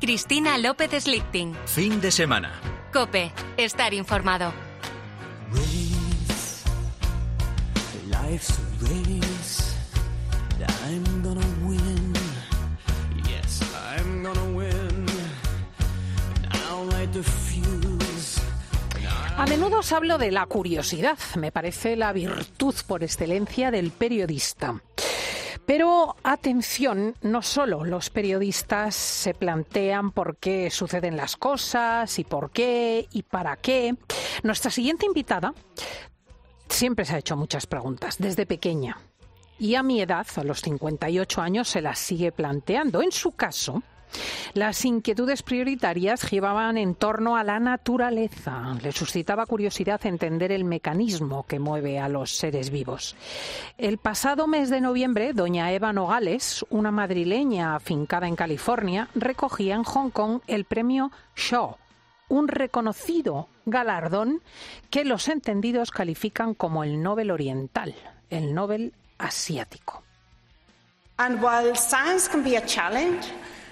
Cristina López Slichting. Fin de semana. Cope, estar informado. A menudo os hablo de la curiosidad, me parece la virtud por excelencia del periodista. Pero atención, no solo los periodistas se plantean por qué suceden las cosas y por qué y para qué. Nuestra siguiente invitada siempre se ha hecho muchas preguntas, desde pequeña. Y a mi edad, a los 58 años, se las sigue planteando. En su caso, las inquietudes prioritarias giraban en torno a la naturaleza. Le suscitaba curiosidad entender el mecanismo que mueve a los seres vivos. El pasado mes de noviembre, doña Eva Nogales, una madrileña afincada en California, recogía en Hong Kong el premio Shaw, un reconocido galardón que los entendidos califican como el Nobel Oriental, el Nobel Asiático.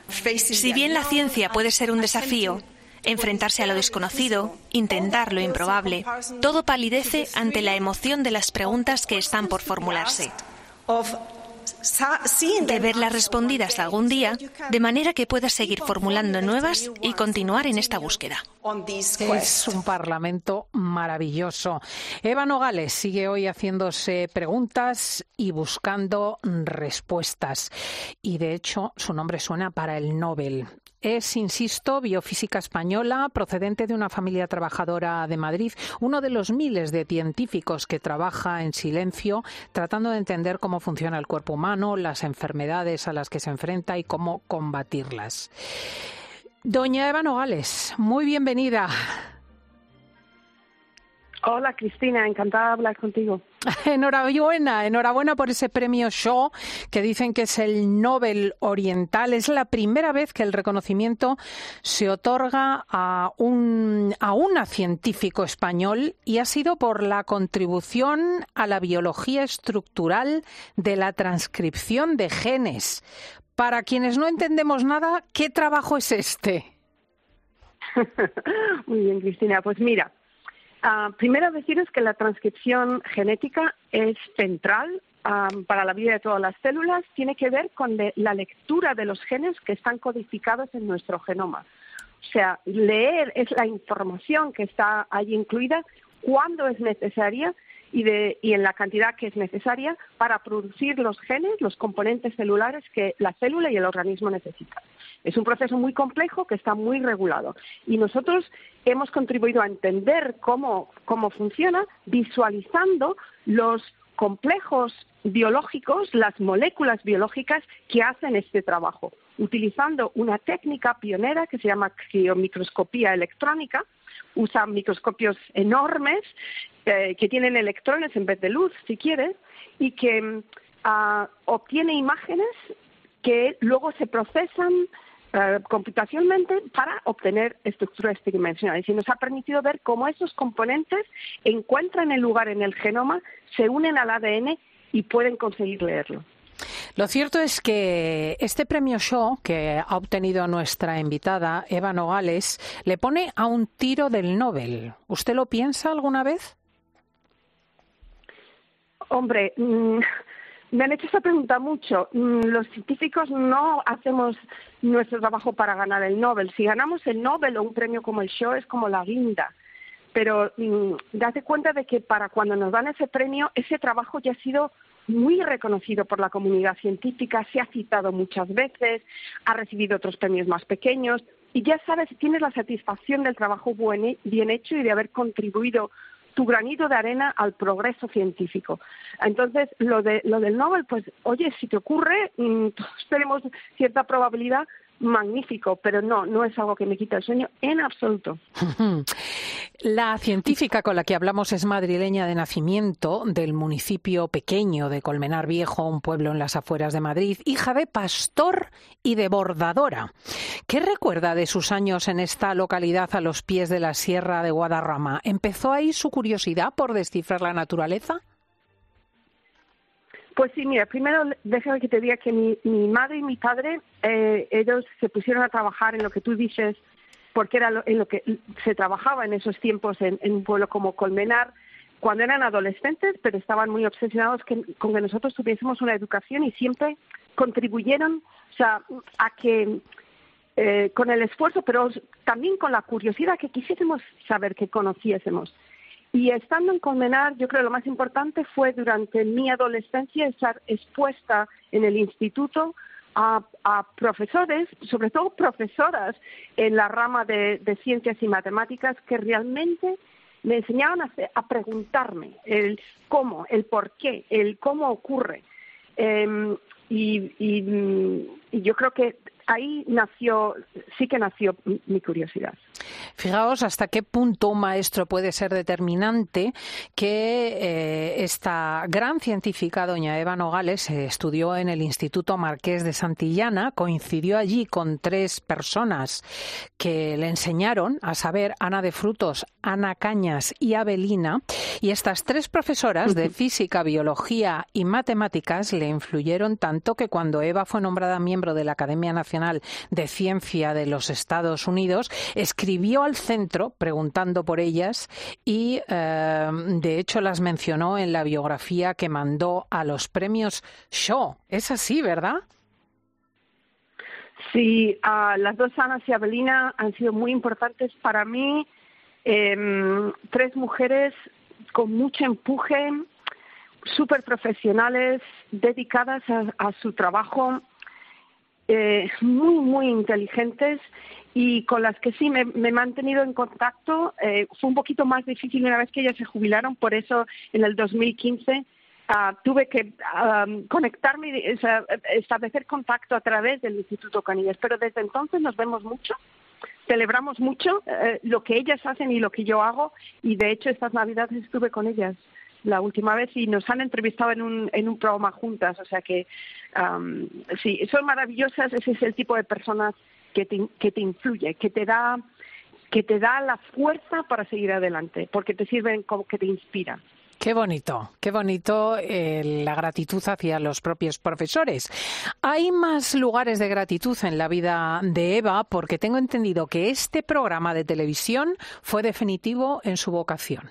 Si bien la ciencia puede ser un desafío, enfrentarse a lo desconocido, intentar lo improbable, todo palidece ante la emoción de las preguntas que están por formularse. De verlas respondidas algún día, de manera que puedas seguir formulando nuevas y continuar en esta búsqueda. Es un parlamento maravilloso. Eva Nogales sigue hoy haciéndose preguntas y buscando respuestas. Y de hecho, su nombre suena para el Nobel. Es, insisto, biofísica española, procedente de una familia trabajadora de Madrid, uno de los miles de científicos que trabaja en silencio tratando de entender cómo funciona el cuerpo humano, las enfermedades a las que se enfrenta y cómo combatirlas. Doña Eva Nogales, muy bienvenida. Hola Cristina, encantada de hablar contigo. Enhorabuena, enhorabuena por ese premio Shaw que dicen que es el Nobel Oriental. Es la primera vez que el reconocimiento se otorga a un a una científico español y ha sido por la contribución a la biología estructural de la transcripción de genes. Para quienes no entendemos nada, ¿qué trabajo es este? Muy bien, Cristina. Pues mira, uh, primero deciros que la transcripción genética es central para la vida de todas las células. Tiene que ver con la lectura de los genes que están codificados en nuestro genoma. O sea, leer es la información que está ahí incluida cuando es necesaria y, en la cantidad que es necesaria para producir los genes, los componentes celulares que la célula y el organismo necesitan. Es un proceso muy complejo que está muy regulado y nosotros hemos contribuido a entender cómo, cómo funciona visualizando los complejos biológicos, las moléculas biológicas que hacen este trabajo, utilizando una técnica pionera que se llama criomicroscopía electrónica, usa microscopios enormes eh, que tienen electrones en vez de luz, si quieres, y que ah, obtiene imágenes que luego se procesan eh, computacionalmente para obtener estructuras tridimensionales. Y nos ha permitido ver cómo esos componentes encuentran el lugar en el genoma, se unen al ADN y pueden conseguir leerlo. Lo cierto es que este premio Shaw que ha obtenido nuestra invitada Eva Nogales le pone a un tiro del Nobel. ¿Usted lo piensa alguna vez? Hombre, mm, me han hecho esa pregunta mucho. Mm, los científicos no hacemos nuestro trabajo para ganar el Nobel. Si ganamos el Nobel o un premio como el Shaw es como la guinda. Pero mm, date cuenta de que para cuando nos dan ese premio, ese trabajo ya ha sido muy reconocido por la comunidad científica, se ha citado muchas veces, ha recibido otros premios más pequeños y ya sabes, tienes la satisfacción del trabajo bien hecho y de haber contribuido tu granito de arena al progreso científico. Entonces, lo, de, lo del Nobel, pues, oye, si te ocurre, mm, tenemos cierta probabilidad, magnífico, pero no, no es algo que me quita el sueño en absoluto. La científica con la que hablamos es madrileña de nacimiento del municipio pequeño de Colmenar Viejo, un pueblo en las afueras de Madrid, hija de pastor y de bordadora. ¿Qué recuerda de sus años en esta localidad a los pies de la Sierra de Guadarrama? ¿Empezó ahí su curiosidad por descifrar la naturaleza? Pues sí, mira, primero déjame que te diga que mi, mi madre y mi padre, eh, ellos se pusieron a trabajar en lo que tú dices, porque era en lo que se trabajaba en esos tiempos en, un pueblo como Colmenar, cuando eran adolescentes, pero estaban muy obsesionados con que nosotros tuviésemos una educación y siempre contribuyeron o sea, a que eh, con el esfuerzo, pero también con la curiosidad que quisiésemos saber, que conociésemos. Y estando en Condenar, yo creo que lo más importante fue durante mi adolescencia estar expuesta en el instituto a, profesores, sobre todo profesoras en la rama de, ciencias y matemáticas, que realmente me enseñaban a, preguntarme el cómo, el por qué, el cómo ocurre. Em, y, y, yo creo que ahí nació, sí que nació mi curiosidad. Fijaos hasta qué punto un maestro puede ser determinante que eh, esta gran científica, doña Eva Nogales, estudió en el Instituto Marqués de Santillana, coincidió allí con tres personas que le enseñaron, a saber, Ana de Frutos, Ana Cañas y Abelina, y estas tres profesoras de física, biología y matemáticas le influyeron tanto que cuando Eva fue nombrada miembro de la Academia Nacional de Ciencia de los Estados Unidos, escribió al centro preguntando por ellas y eh, de hecho las mencionó en la biografía que mandó a los premios Shaw. Es así, ¿verdad? Sí, las dos Anas y Abelina han sido muy importantes para mí. Em, tres mujeres con mucho empuje, súper profesionales, dedicadas a, su trabajo, eh, muy, muy inteligentes y con las que sí me, he mantenido en contacto. Eh, fue un poquito más difícil una vez que ellas se jubilaron, por eso en el 2015 ah, tuve que conectarme, y establecer contacto a través del Instituto Canillas, pero desde entonces nos vemos mucho celebramos mucho eh, lo que ellas hacen y lo que yo hago y de hecho estas navidades estuve con ellas la última vez y nos han entrevistado en un, en un programa juntas, o sea que sí, son maravillosas, ese es el tipo de personas que te, que te influye, que te da que te da la fuerza para seguir adelante, porque te sirven como que te inspiran. Qué bonito, qué bonito eh, la gratitud hacia los propios profesores. Hay más lugares de gratitud en la vida de Eva porque tengo entendido que este programa de televisión fue definitivo en su vocación.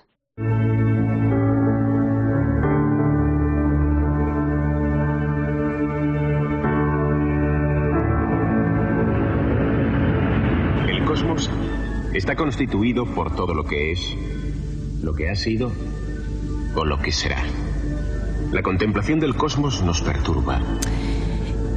Está constituido por todo lo que es, lo que ha sido o lo que será. La contemplación del cosmos nos perturba.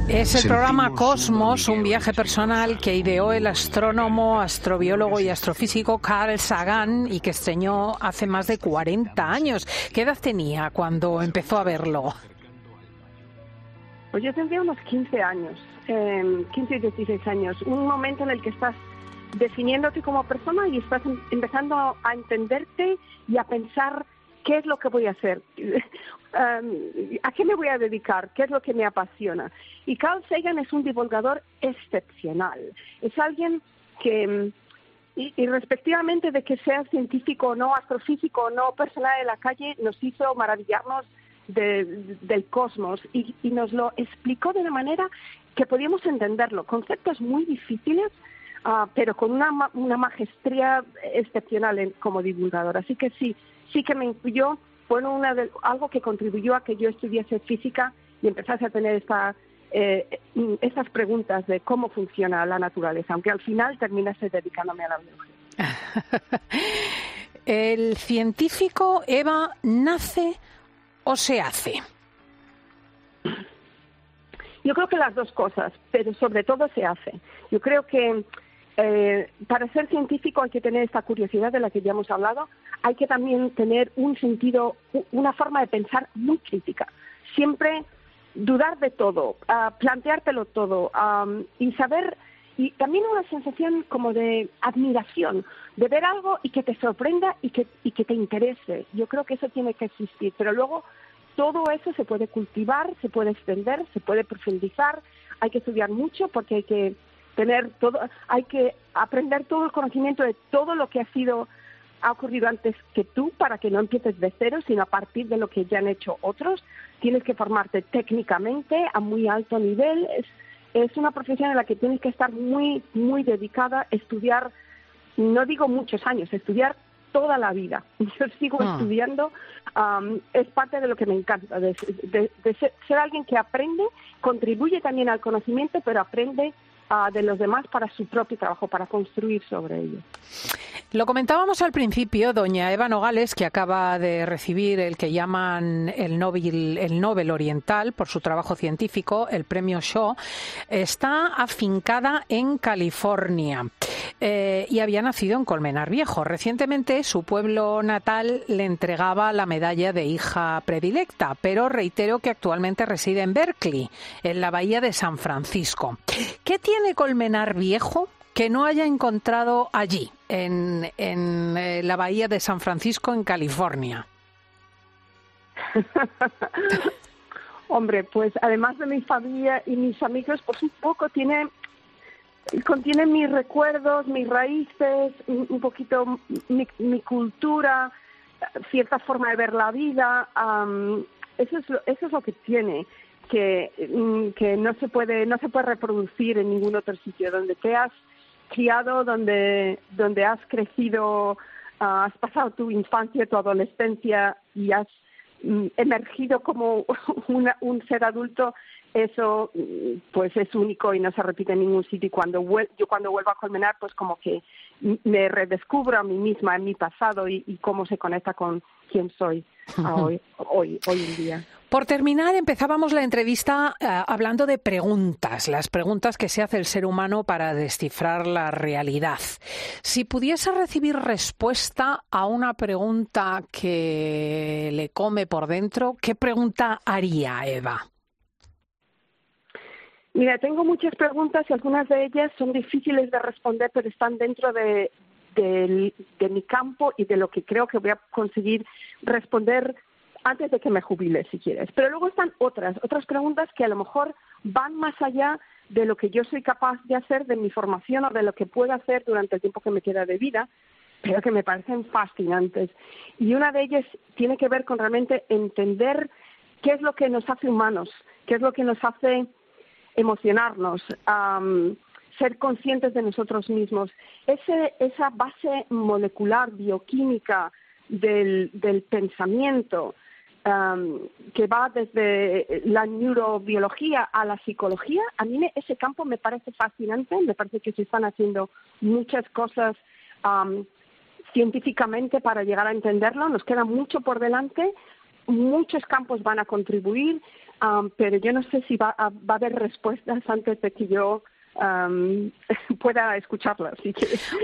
Es el programa Cosmos, un viaje personal que ideó el astrónomo, astrobiólogo y astrofísico Carl Sagan y que estreñó hace más de 40 años. ¿Qué edad tenía cuando empezó a verlo? Pues yo tendría unos 15 años, 15 y 16 años. Un momento en el que estás definiéndote como persona y estás em, empezando a entenderte y a pensar ¿Qué es lo que voy a hacer? ¿A qué me voy a dedicar? ¿Qué es lo que me apasiona? Y Carl Sagan es un divulgador excepcional. Es alguien que, um, y, respectivamente de que sea científico o no, astrofísico o no, persona de la calle, nos hizo maravillarnos del cosmos y, nos lo explicó de una manera que podíamos entenderlo. Conceptos muy difíciles, uh, pero con una, una maestría excepcional como divulgador. Así que sí, sí que me influyó, fue una de, algo que contribuyó a que yo estudiase física y empezase a tener esta, eh, estas preguntas de cómo funciona la naturaleza, aunque al final terminase dedicándome a la biología. ¿El científico, Eva, nace o se hace? Yo creo que las dos cosas, pero sobre todo se hace. Yo creo que eh, para ser científico hay que tener esta curiosidad de la que ya hemos hablado, hay que también tener un sentido, una forma de pensar muy crítica. Siempre dudar de todo, uh, planteártelo todo y saber, y también una sensación como de admiración, de ver algo y que te sorprenda y que, y que te interese. Yo creo que eso tiene que existir, pero luego todo eso se puede cultivar, se puede extender, se puede profundizar, hay que estudiar mucho porque hay que tener todo, hay que aprender todo el conocimiento de todo lo que ha sido ha ocurrido antes que tú para que no empieces de cero, sino a partir de lo que ya han hecho otros. Tienes que formarte técnicamente a muy alto nivel. Es, es una profesión en la que tienes que estar muy, muy dedicada, estudiar, no digo muchos años, estudiar toda la vida. Yo sigo ah. estudiando, es parte de lo que me encanta, de, ser, alguien que aprende, contribuye también al conocimiento, pero aprende de los demás para su propio trabajo, para construir sobre ello. Lo comentábamos al principio, doña Eva Nogales, que acaba de recibir el que llaman el Nobel, el Nobel Oriental por su trabajo científico, el premio Shaw, está afincada en California eh, y había nacido en Colmenar Viejo. Recientemente su pueblo natal le entregaba la medalla de hija predilecta, pero reitero que actualmente reside en Berkeley, en la bahía de San Francisco. ¿Qué tiene Colmenar Viejo que no haya encontrado allí, en, eh, la bahía de San Francisco, en California? Hombre, pues además de mi familia y mis amigos, pues un poco tiene contiene mis recuerdos, mis raíces, un poquito mi, cultura, cierta forma de ver la vida. eso es lo, eso es lo que tiene que, mm, que no se puede no se puede reproducir en ningún otro sitio donde te has criado, donde, donde has crecido, ah, has pasado tu infancia, tu adolescencia y has mm, emergido como un ser adulto, eso mm, pues es único y no se repite en ningún sitio. Y cuando yo cuando vuelvo a Colmenar, pues como que me redescubro a mí misma, en mi pasado y, y cómo se conecta con quién soy hoy, hoy, hoy en día. Por terminar, empezábamos la entrevista eh, hablando de preguntas, las preguntas que se hace el ser humano para descifrar la realidad. Si pudiese recibir respuesta a una pregunta que le come por dentro, ¿qué pregunta haría Eva? Mira, tengo muchas preguntas y algunas de ellas son difíciles de responder, pero están dentro de, de mi campo y de lo que creo que voy a conseguir responder antes de que me jubile, si quieres. Pero luego están otras, otras preguntas que a lo mejor van más allá de lo que yo soy capaz de hacer, de mi formación o de lo que puedo hacer durante el tiempo que me queda de vida, pero que me parecen fascinantes. Y una de ellas tiene que ver con realmente entender qué es lo que nos hace humanos, qué es lo que nos hace emocionarnos, ser conscientes de nosotros mismos. Ese, esa base molecular, bioquímica del, del pensamiento, que va desde la neurobiología a la psicología, a mí ese campo me parece fascinante, me parece que se están haciendo muchas cosas científicamente para llegar a entenderlo, nos queda mucho por delante, muchos campos van a contribuir, pero yo no sé si va a haber respuestas antes de que yo pueda escucharlas.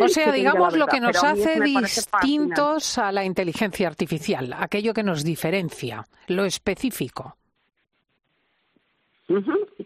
o sea, digamos lo que nos hace distintos a la inteligencia artificial, aquello que nos diferencia, lo específico.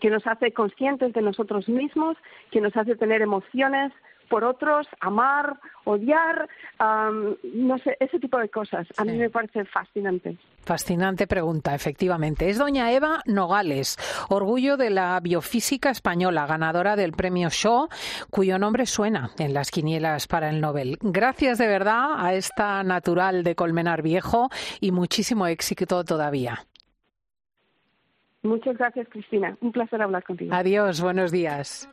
Que nos hace conscientes de nosotros mismos, que nos hace tener emociones, por otros, amar, odiar, no sé, ese tipo de cosas. A mí me parece fascinante. Fascinante pregunta, efectivamente. Es doña Eva Nogales, orgullo de la biofísica española, ganadora del premio Shaw, cuyo nombre suena en las quinielas para el Nobel. Gracias de verdad a esta natural de Colmenar Viejo y muchísimo éxito todavía. Muchas gracias, Cristina. Un placer hablar contigo. Adiós, buenos días.